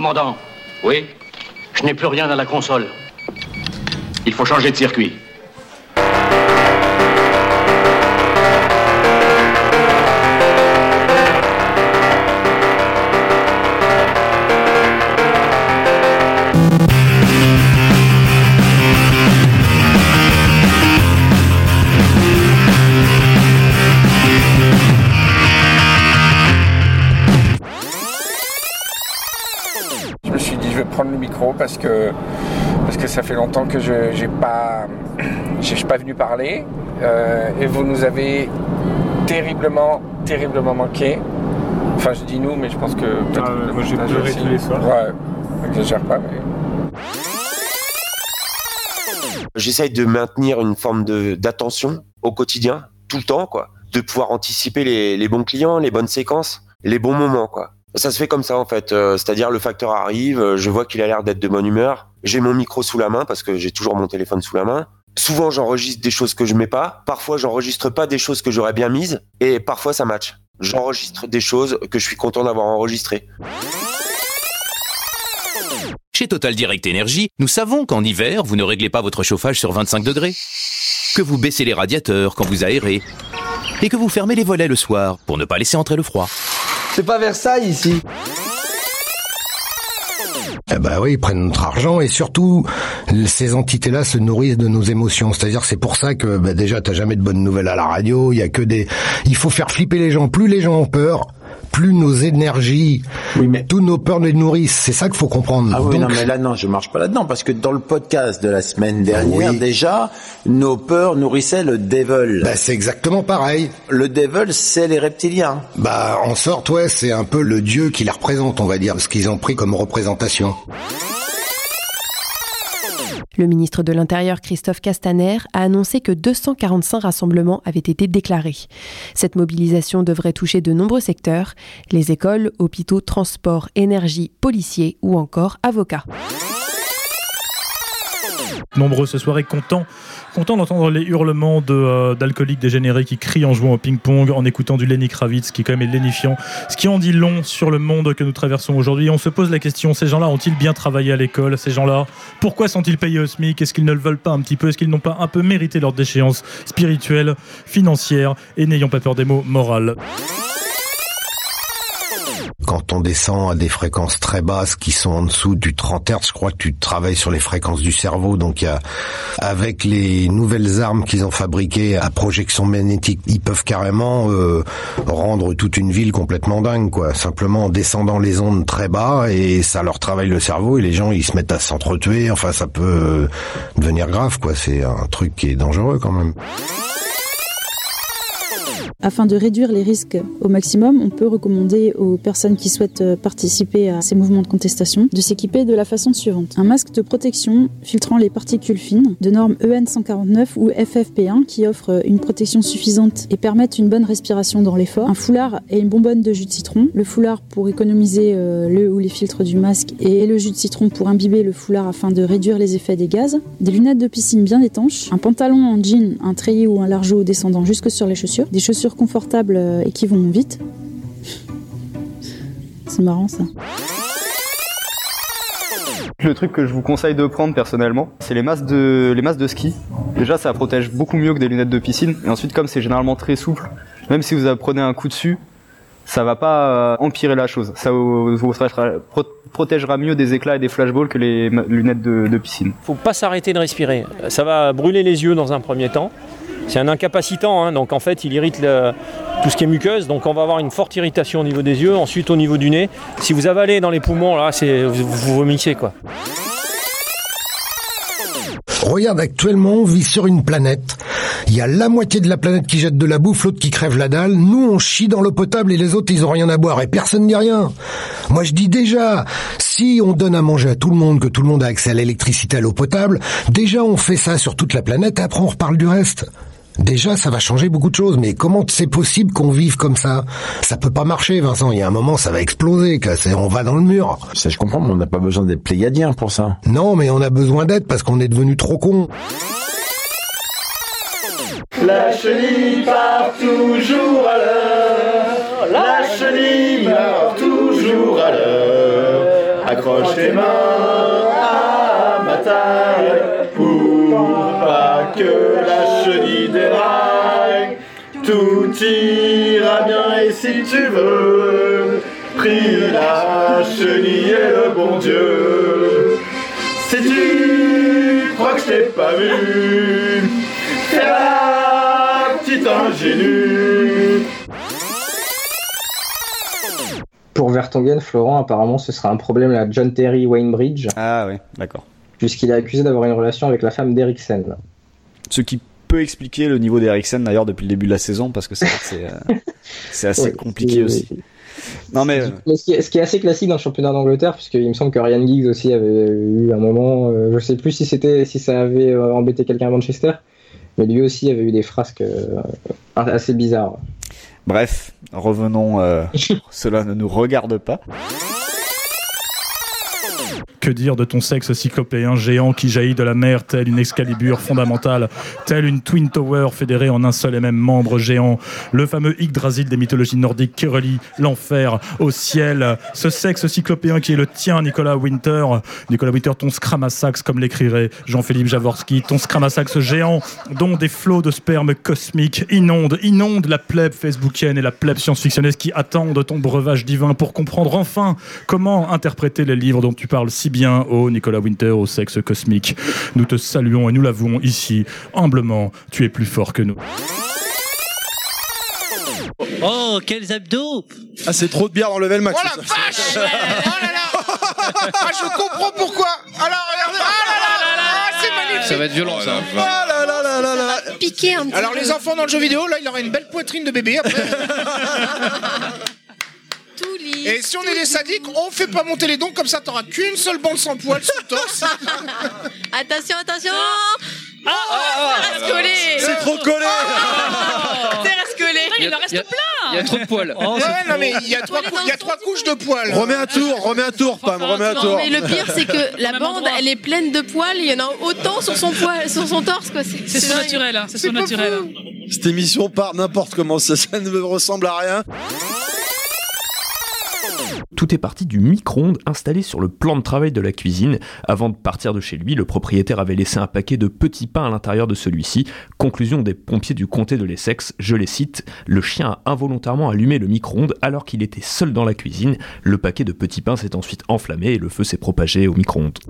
Commandant. Oui Je n'ai plus rien dans la console. Il faut changer de circuit. Prendre le micro parce que, parce que ça fait longtemps que je n'ai pas, pas venu parler. euh, et vous nous avez terriblement, terriblement manqué. Enfin, je dis nous, mais je pense que. peut-être Ah moi, j'ai pleuré tous les soirs. Ouais, j'exagère pas, mais. J'essaye de maintenir une forme de d'attention au quotidien, tout le temps, quoi. De pouvoir anticiper les, les bons clients, les bonnes séquences, les bons moments, quoi. Ça se fait comme ça, en fait. Euh, C'est-à-dire, le facteur arrive, euh, je vois qu'il a l'air d'être de bonne humeur. J'ai mon micro sous la main parce que j'ai toujours mon téléphone sous la main. Souvent, j'enregistre des choses que je mets pas. Parfois, j'enregistre pas des choses que j'aurais bien mises. Et parfois, ça match. J'enregistre des choses que je suis content d'avoir enregistrées. Chez Total Direct Énergie, nous savons qu'en hiver, vous ne réglez pas votre chauffage sur 25 degrés, que vous baissez les radiateurs quand vous aérez, et que vous fermez les volets le soir pour ne pas laisser entrer le froid. C'est pas Versailles ici. Eh ben oui, ils prennent notre argent et surtout, ces entités-là se nourrissent de nos émotions. C'est-à-dire, c'est pour ça que bah, déjà, t'as jamais de bonnes nouvelles à la radio. Il y a que des. Il faut faire flipper les gens. Plus les gens ont peur, plus nos énergies, Oui, mais- tous nos peurs les nourrissent. C'est ça qu'il faut comprendre. Ah oui, Donc, non, mais là, non, je marche pas là-dedans, parce que dans le podcast de la semaine dernière, Oui. déjà, nos peurs nourrissaient le devil. bah, c'est exactement pareil. Le devil, c'est les reptiliens. Bah, en sorte, ouais, c'est un peu le dieu qui les représente, on va dire, ce qu'ils ont pris comme représentation. Le ministre de l'Intérieur Christophe Castaner a annoncé que 245 rassemblements avaient été déclarés. Cette mobilisation devrait toucher de nombreux secteurs, les écoles, hôpitaux, transports, énergie, policiers ou encore avocats. Nombreux ce soir et contents, contents d'entendre les hurlements euh, d'alcooliques dégénérés qui crient en jouant au ping-pong, en écoutant du Lenny Kravitz, qui quand même est lénifiant. Ce qui en dit long sur le monde que nous traversons aujourd'hui. On se pose la question, ces gens-là ont-ils bien travaillé à l'école Ces gens-là, pourquoi sont-ils payés au SMIC? Est-ce qu'ils ne le veulent pas un petit peu? Est-ce qu'ils n'ont pas un peu mérité leur déchéance spirituelle, financière et n'ayons pas peur des mots, morale Quand on descend à des fréquences très basses qui sont en dessous du 30 Hz, je crois que tu travailles sur les fréquences du cerveau. Donc, y a, avec les nouvelles armes qu'ils ont fabriquées à projection magnétique, ils peuvent carrément euh, rendre toute une ville complètement dingue, quoi. Simplement en descendant les ondes très bas et ça leur travaille le cerveau et les gens ils se mettent à s'entretuer. Enfin, ça peut euh, devenir grave, quoi. C'est un truc qui est dangereux quand même. Afin de réduire les risques au maximum, on peut recommander aux personnes qui souhaitent euh, participer à ces mouvements de contestation de s'équiper de la façon suivante. Un masque de protection filtrant les particules fines de norme E EN 149 ou FFP1 qui offre une protection suffisante et permettent une bonne respiration dans l'effort. Un foulard et une bonbonne de jus de citron. Le foulard pour économiser euh, le ou les filtres du masque et le jus de citron pour imbiber le foulard afin de réduire les effets des gaz. Des lunettes de piscine bien étanches. Un pantalon en jean, un treillis ou un largeau descendant jusque sur les chaussures. Des chaussures confortables euh, et qui vont vite. C'est marrant ça. Le truc que je vous conseille de prendre personnellement, c'est les masques de les masques de ski. Déjà, ça protège beaucoup mieux que des lunettes de piscine. Et ensuite, comme c'est généralement très souple, même si vous prenez un coup dessus, ça va pas euh, empirer la chose. Ça vous, vous protégera, pro- protégera mieux des éclats et des flashballs que les lunettes de, de piscine. faut pas s'arrêter de respirer. Ça va brûler les yeux dans un premier temps. C'est un incapacitant, hein, donc en fait il irrite le- tout ce qui est muqueuse, donc on va avoir une forte irritation au niveau des yeux, ensuite au niveau du nez. Si vous avalez dans les poumons, là c'est vous, vous vomissez quoi. Regarde, actuellement, on vit sur une planète. Il y a la moitié de la planète qui jette de la bouffe, l'autre qui crève la dalle. Nous, on chie dans l'eau potable et les autres, ils ont rien à boire et personne dit rien. Moi, je dis déjà, si on donne à manger à tout le monde, que tout le monde a accès à l'électricité, à l'eau potable, déjà on fait ça sur toute la planète et après on reparle du reste. Déjà, ça va changer beaucoup de choses, mais comment c'est possible qu'on vive comme ça? Ça peut pas marcher, Vincent. Il y a un moment, ça va exploser. On va dans le mur. Ça, je comprends, mais on n'a pas besoin d'être pléiadien pour ça. Non, mais on a besoin d'aide parce qu'on est devenu trop con. La chenille part toujours à l'heure. La chenille part toujours à l'heure. Accroche tes mains à ma taille pour pas que la Tout ira bien et si tu veux, prie la chenille et le bon Dieu. Si tu crois que je t'ai pas vu, fais la petite ingénue. Pour Vertonghen, Florent, apparemment, ce sera un problème à John Terry Wainbridge. Ah ouais, d'accord. Puisqu'il est accusé d'avoir une relation avec la femme d'Eriksen. Ce qui peut expliquer le niveau d'Eriksen d'ailleurs depuis le début de la saison parce que c'est euh, assez Ouais, compliqué aussi. Non mais euh, Mais ce, qui est, ce qui est assez classique dans le championnat d'Angleterre, puisqu'il me semble que Ryan Giggs aussi avait eu un moment, euh, je sais plus si c'était si ça avait euh, embêté quelqu'un à Manchester, mais lui aussi avait eu des frasques assez bizarres. bref, revenons. cela ne nous regarde pas. Que dire de ton sexe cyclopéen géant qui jaillit de la mer tel une excalibur fondamentale, tel une Twin Tower fédérée en un seul et même membre géant, le fameux Yggdrasil des mythologies nordiques qui relie l'enfer au ciel, ce sexe cyclopéen qui est le tien, Nicolas Winter, Nicolas Winter, ton scramasax, comme l'écrirait Jean-Philippe Javorski, ton scramasax géant, dont des flots de sperme cosmiques inondent, inondent la plèbe facebookienne et la plèbe science-fictionnaise qui attendent ton breuvage divin pour comprendre enfin comment interpréter les livres dont tu parles si bien, ô Nicolas Winter, au sexe cosmique. Nous te saluons et nous l'avouons ici, humblement, tu es plus fort que nous. Oh, quels abdos! Ah, c'est trop de bière dans le level max. Oh la vache! Oh là là. Ah, je comprends pourquoi. Alors, regardez. Ah là là. Là là. Ah, c'est magnifique. Ça va être violent ça. Oh là là là là là. Piqué un petit Alors, les enfants dans le jeu vidéo, là, il aurait une belle poitrine de bébé après. Et si on est des sadiques, on fait pas monter les dons, comme ça t'auras qu'une seule bande sans poils sous le torse. Attention, attention Ah, Ça reste collé C'est trop collé Ça reste collé Il en reste plein Il y a trop de poils. ouais, non, mais il y a trois, cou- il y a trois couches de poils. Remets un tour, remets un tour, Pam, remets un Non, tour. mais le pire, c'est que la bande, elle est pleine de poils. Il y en a autant sur son poil, sur son torse, quoi. C'est son dingue. naturel, hein, c'est son naturel. Cette émission part n'importe comment, ça, ça ne me ressemble à rien. Tout est parti du micro-ondes installé sur le plan de travail de la cuisine. Avant de partir de chez lui, le propriétaire avait laissé un paquet de petits pains à l'intérieur de celui-ci. Conclusion des pompiers du comté de l'Essex, je les cite, le chien a involontairement allumé le micro-ondes alors qu'il était seul dans la cuisine. Le paquet de petits pains s'est ensuite enflammé et le feu s'est propagé au micro-ondes.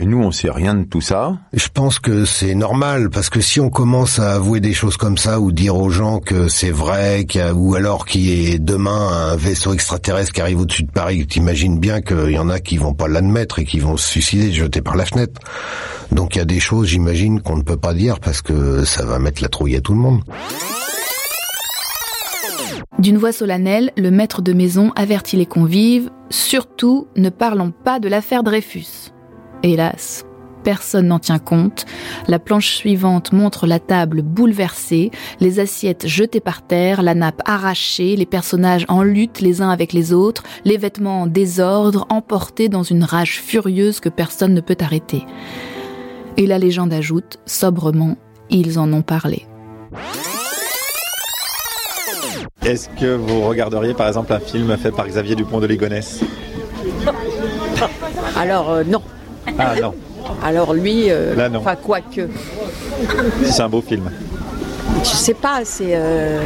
Et nous, on sait rien de tout ça. Je pense que c'est normal parce que si on commence à avouer des choses comme ça ou dire aux gens que c'est vrai, a- ou alors qu'il y ait demain un vaisseau extraterrestre qui arrive au-dessus de Paris, t'imagines bien qu'il y en a qui vont pas l'admettre et qui vont se suicider, se jeter par la fenêtre. Donc il y a des choses, j'imagine, qu'on ne peut pas dire parce que ça va mettre la trouille à tout le monde. D'une voix solennelle, le maître de maison avertit les convives Surtout, ne parlons pas de l'affaire Dreyfus. Hélas, personne n'en tient compte. La planche suivante montre la table bouleversée, les assiettes jetées par terre, la nappe arrachée, les personnages en lutte les uns avec les autres, les vêtements en désordre, emportés dans une rage furieuse que personne ne peut arrêter. Et la légende ajoute, sobrement, ils en ont parlé. Est-ce que vous regarderiez par exemple un film fait par Xavier Dupont de Ligonnès? Alors euh, non. Ah non, Alors lui, euh, Là, non. enfin quoique, c'est un beau film. je sais pas, c'est euh,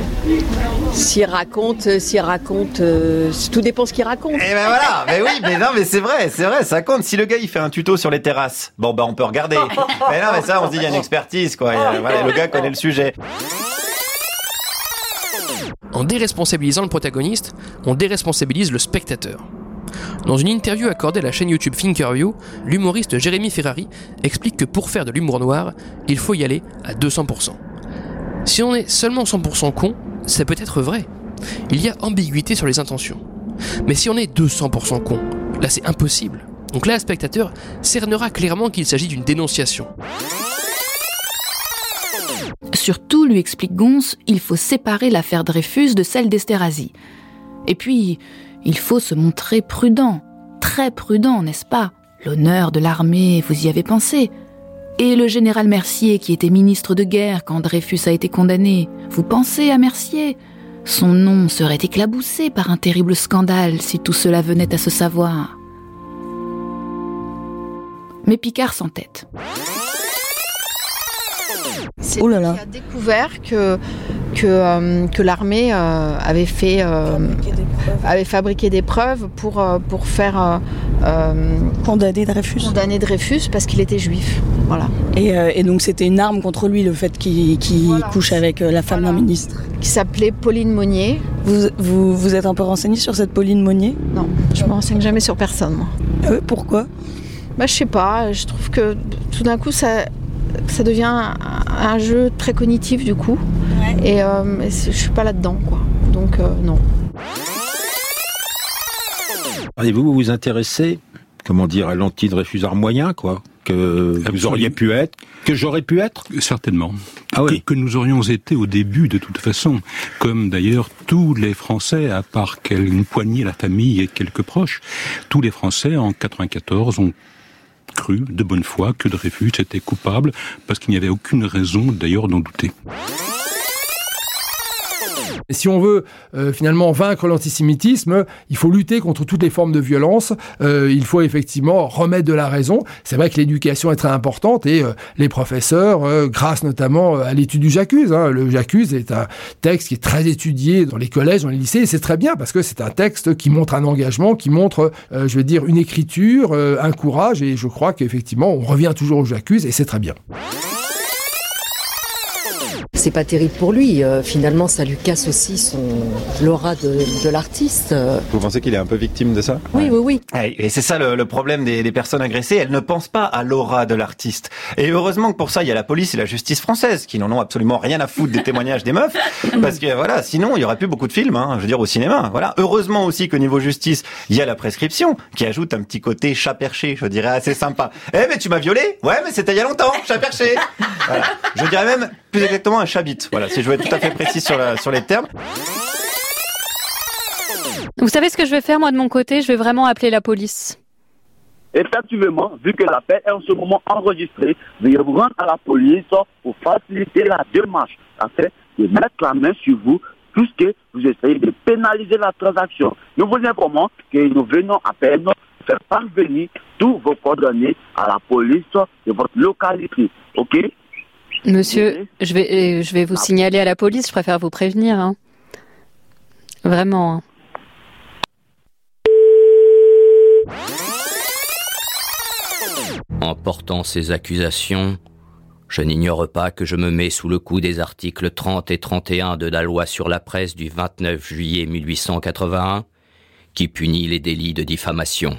s'il raconte, s'il raconte, euh, tout dépend ce qu'il raconte. Eh ben voilà, mais oui, mais non, mais c'est vrai, c'est vrai, ça compte. Si le gars il fait un tuto sur les terrasses, bon bah on peut regarder. mais non, mais ça, on se dit il y a une expertise quoi. A- voilà, le gars connaît le sujet. En déresponsabilisant le protagoniste, on déresponsabilise le spectateur. Dans une interview accordée à la chaîne YouTube Thinkerview, l'humoriste Jérémy Ferrari explique que pour faire de l'humour noir, il faut y aller à 200%. Si on est seulement 100% con, ça peut être vrai. Il y a ambiguïté sur les intentions. Mais si on est 200% con, là c'est impossible. Donc là, le spectateur cernera clairement qu'il s'agit d'une dénonciation. Surtout, lui explique Gons, il faut séparer l'affaire Dreyfus de celle d'Esterhazy. Et puis, il faut se montrer prudent, très prudent, n'est-ce pas? L'honneur de l'armée, vous y avez pensé? Et le général Mercier, qui était ministre de guerre quand Dreyfus a été condamné, vous pensez à Mercier? Son nom serait éclaboussé par un terrible scandale si tout cela venait à se savoir. Mais Picard s'entête. C'est qui a découvert que, que, euh, que l'armée euh, avait fait euh, avait fabriqué des preuves pour, euh, pour faire condamner Dreyfus. Condamner Dreyfus parce qu'il était juif. Voilà. Et, euh, et donc c'était une arme contre lui le fait qu'il couche avec euh, la femme d'un ministre. Qui s'appelait Pauline Monnier. Vous, vous, vous êtes un peu renseigné sur cette Pauline Monnier? Non, je me renseigne jamais sur personne moi. Euh, pourquoi? Bah je sais pas, je trouve que tout d'un coup ça ça devient un, un jeu très cognitif du coup. Et euh, je suis pas là-dedans quoi. Donc euh, non. Et vous, vous vous intéressez, comment dire, à l'anti-Dreyfus moyen, quoi que vous auriez pu être, que j'aurais pu être? Certainement. Ah oui. que, que nous aurions été au début de toute façon, comme d'ailleurs tous les Français, à part une poignée, la famille et quelques proches, tous les Français en 94 ont cru de bonne foi que Dreyfus était coupable parce qu'il n'y avait aucune raison d'ailleurs d'en douter. Si on veut euh, finalement vaincre l'antisémitisme, il faut lutter contre toutes les formes de violence. Euh, il faut effectivement remettre de la raison. C'est vrai que l'éducation est très importante et euh, les professeurs, euh, grâce notamment euh, à l'étude du J'accuse, hein, le J'accuse est un texte qui est très étudié dans les collèges, dans les lycées, et c'est très bien parce que c'est un texte qui montre un engagement, qui montre, euh, je veux dire, une écriture, un courage, et je crois qu'effectivement, on revient toujours au J'accuse, et c'est très bien. C'est pas terrible pour lui. euh, finalement, ça lui casse aussi son l'aura de, de l'artiste. Vous pensez qu'il est un peu victime de ça Oui, oui, oui. Et c'est ça le, le problème des, des personnes agressées, elles ne pensent pas à l'aura de l'artiste. Et heureusement que pour ça, il y a la police et la justice française qui n'en ont absolument rien à foutre des témoignages des meufs, parce que voilà, sinon il y aurait plus beaucoup de films, hein, je veux dire au cinéma. Voilà. Heureusement aussi qu'au niveau justice, il y a la prescription qui ajoute un petit côté chat perché, je dirais assez sympa. Eh mais tu m'as violé? Ouais, mais c'était il y a longtemps, chat perché. Voilà. Je dirais même plus exactement un chabit. Voilà, si je veux être tout à fait précis sur, la, sur les termes. Vous savez ce que je vais faire moi de mon côté? Je vais vraiment appeler la police. Effectivement, vu que l'appel est en ce moment enregistré, veuillez vous rendre à la police pour faciliter la démarche afin de mettre la main sur vous puisque vous essayez de pénaliser la transaction. Nous vous informons que nous venons à peine faire parvenir tous vos coordonnées à la police de votre localité. OK? Monsieur, je vais, euh, je vais vous signaler à la police, je préfère vous prévenir. hein. Vraiment. hein. En portant ces accusations, je n'ignore pas que je me mets sous le coup des articles 30 et 31 de la loi sur la presse du 29 juillet 1881, qui punit les délits de diffamation.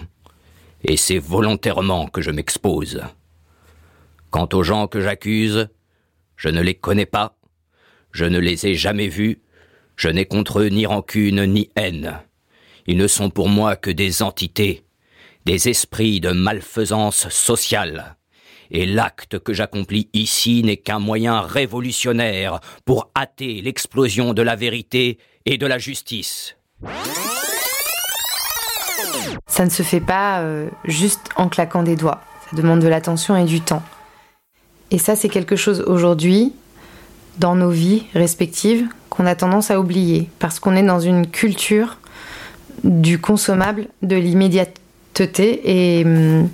Et c'est volontairement que je m'expose. Quant aux gens que j'accuse, je ne les connais pas, je ne les ai jamais vus, je n'ai contre eux ni rancune ni haine. Ils ne sont pour moi que des entités, des esprits de malfaisance sociale. Et l'acte que j'accomplis ici n'est qu'un moyen révolutionnaire pour hâter l'explosion de la vérité et de la justice. Ça ne se fait pas euh, juste en claquant des doigts. Ça demande de l'attention et du temps. Et ça, c'est quelque chose aujourd'hui, dans nos vies respectives, qu'on a tendance à oublier. Parce qu'on est dans une culture du consommable, de l'immédiateté, et, hum,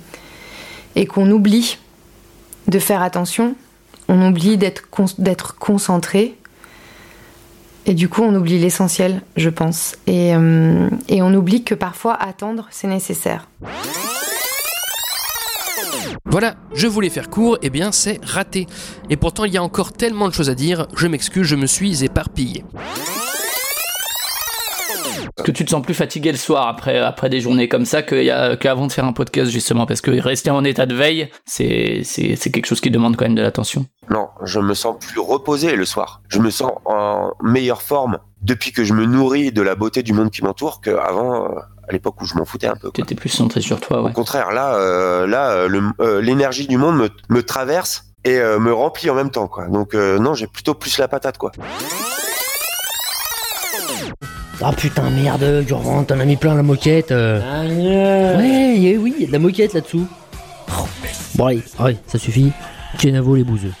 qu'on oublie de faire attention. On oublie d'être con- d'être concentré. Et du coup, on oublie l'essentiel, je pense. Et, euh, et on oublie que parfois, attendre, c'est nécessaire. Voilà, je voulais faire court, et bien c'est raté. Et pourtant il y a encore tellement de choses à dire, je m'excuse, je me suis éparpillé. Est-ce que tu te sens plus fatigué le soir après, après des journées comme ça qu'avant de faire un podcast justement Parce que rester en état de veille, c'est c'est- c'est quelque chose qui demande quand même de l'attention. Non, je me sens plus reposé le soir. Je me sens en meilleure forme depuis que je me nourris de la beauté du monde qui m'entoure qu'avant, euh, à l'époque où je m'en foutais un peu. Tu étais plus centré sur toi, ouais. Au contraire, là, euh, là, euh, euh, l'énergie du monde me, me traverse et euh, me remplit en même temps, quoi. Donc non, j'ai plutôt plus la patate, quoi. Ah putain, merde, Durand, t'en as mis plein la moquette. euh. Ouais, eh oui, il y a de la moquette là-dessous. Oh, Bon, allez, allez, ça suffit. Kenavo les bouseux.